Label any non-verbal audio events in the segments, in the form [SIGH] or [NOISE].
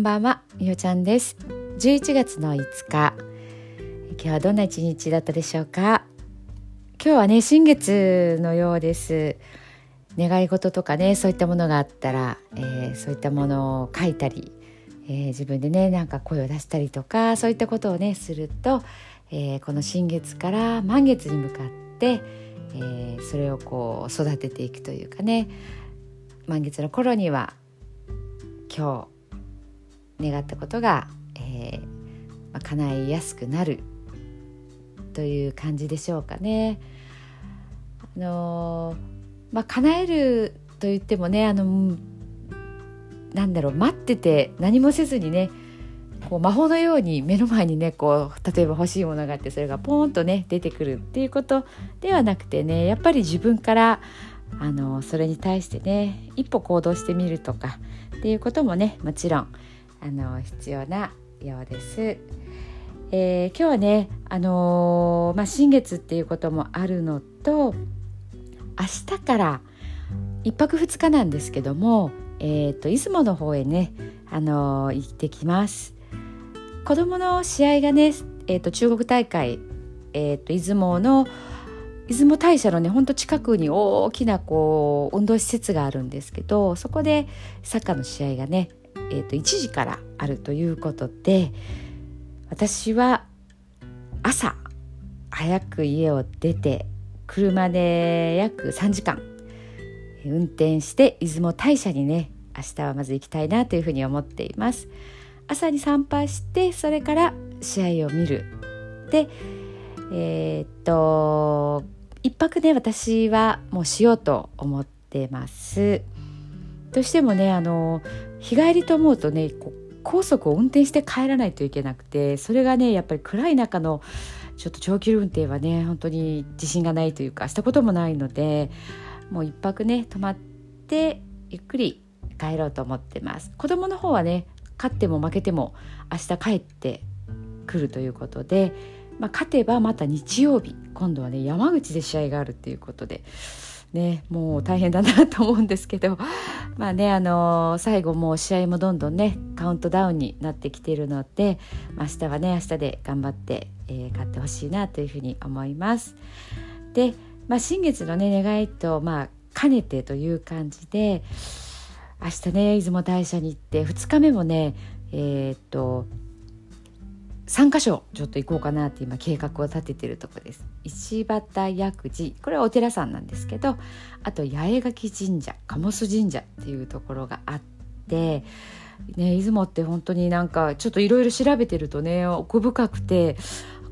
んばんは、みおちゃんです。11月の5日。今日はどんな一日だったでしょうか？今日はね新月のようです。願い事とかねそういったものがあったら、えー、そういったものを書いたり、えー、自分でねなんか声を出したりとかそういったことをねすると、えー、この新月から満月に向かって、えそれをこう育てていくというかね。満月の頃には今日願ったことが、えーまあ、叶いやすくなるという感じでしょうかね。あのー、まあ、叶えると言ってもねあのなんだろう待ってて何もせずにねこう魔法のように目の前にねこう例えば欲しいものがあってそれがポーンとね出てくるっていうことではなくてねやっぱり自分からあのそれに対してね一歩行動してみるとかっていうこともねもちろんあの必要なようです。えー、今日はね、あのー、まあ、新月っていうこともあるのと明日から1泊2日なんですけども、えーと、出雲の方へね、あのー、行ってきます。子供の試合がね、えーと、中国大会、えーと出雲の出雲大社のねほんと近くに大きなこう運動施設があるんですけどそこでサッカーの試合がね、えー、と1時からあるということで私は朝早く家を出て車で約3時間運転して出雲大社にね明日はまず行きたいなというふうに思っています。朝に参拝してそれから試合を見る。でえー、っと一泊ね私はもうしようと思ってます。どうしてもねあの日帰りと思うとね高速を運転して帰らないといけなくてそれがねやっぱり暗い中のちょっと長距離運転はね本当に自信がないというかしたこともないのでもう一泊ね泊まってゆっくり帰ろうと思ってます子供の方はね勝っても負けても明日帰ってくるということでまあ、勝てばまた日曜日今度はね山口で試合があるっていうことで。ね、もう大変だなと思うんですけど [LAUGHS] まあねあの、最後もう試合もどんどんねカウントダウンになってきているので、あ、明日はね明日で頑張って、えー、勝ってほしいなというふうに思います。で、まあ、新月のね願いと、まあ、兼ねてという感じで明日ね出雲大社に行って2日目もねえー、っと3箇所ちょっと行こうかなって今計画を立ててるとこです。石畑薬寺これはお寺さんなんですけどあと八重垣神社鴨須神社っていうところがあってね出雲って本当になんかちょっといろいろ調べてるとね奥深くて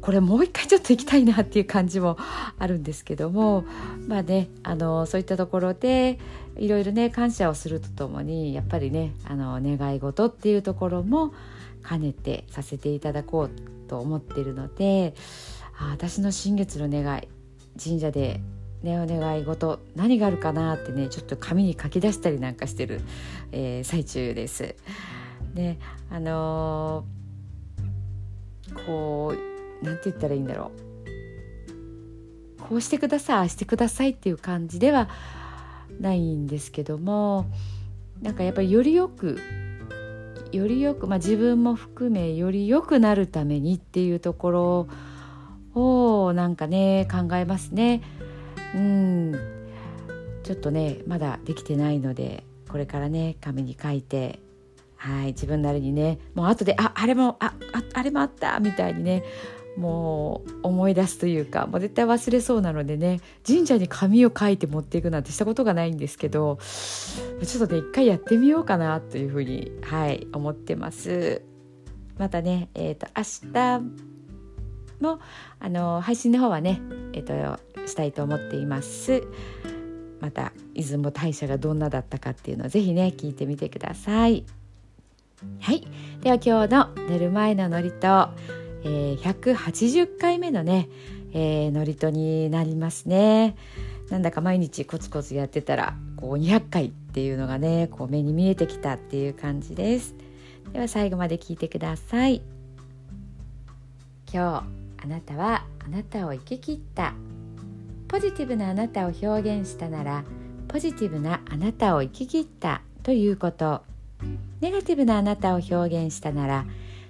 これもう一回ちょっと行きたいなっていう感じもあるんですけどもまあねあのそういったところでいろいろね感謝をするとともにやっぱりねあの願い事っていうところも兼ねてさせていただこうと思っているのであ私の新月の願い神社でねお願い事何があるかなってねちょっと紙に書き出したりなんかしてる、えー、最中です。であのー、こうなんて言ったらいいんだろうこうしてくださいああしてくださいっていう感じではないんですけどもなんかやっぱりよりよくよりよく、まあ、自分も含めより良くなるためにっていうところをなんかね考えますね。うんちょっとねまだできてないのでこれからね紙に書いてはい自分なりにねもう後でああれもあああれもあったみたいにねもう思い出すというかもう絶対忘れそうなのでね神社に紙を書いて持っていくなんてしたことがないんですけどちょっとね一回やってみようかなというふうにはい思ってます。またね、えーと、明日もあの配信の方はね、えーと、したいと思っています。また出雲大社がどんなだったかっていうのをぜひね聞いてみてください。はい、では今日の寝る前の祝詞えー、180回目のね、えー、祝詞になりますね。なんだか毎日コツコツやってたらこう200回っていうのがねこう目に見えてきたっていう感じです。では最後まで聞いてください。今日あなたはあなたを生き切ったポジティブなあなたを表現したならポジティブなあなたを生き切ったということネガティブなあなたを表現したなら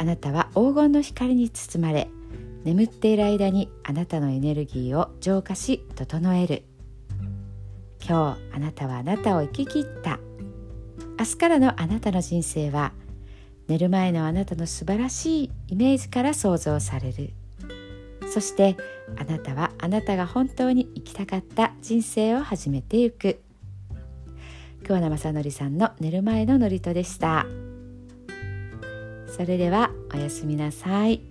あなたは黄金の光に包まれ眠っている間にあなたのエネルギーを浄化し整える。今日あなたはあなたを生き切った。明日からのあなたの人生は寝る前のあなたの素晴らしいイメージから想像される。そしてあなたはあなたが本当に生きたかった人生を始めていく。桑名正則さんの寝る前の祝詞でした。それではおやすみなさい。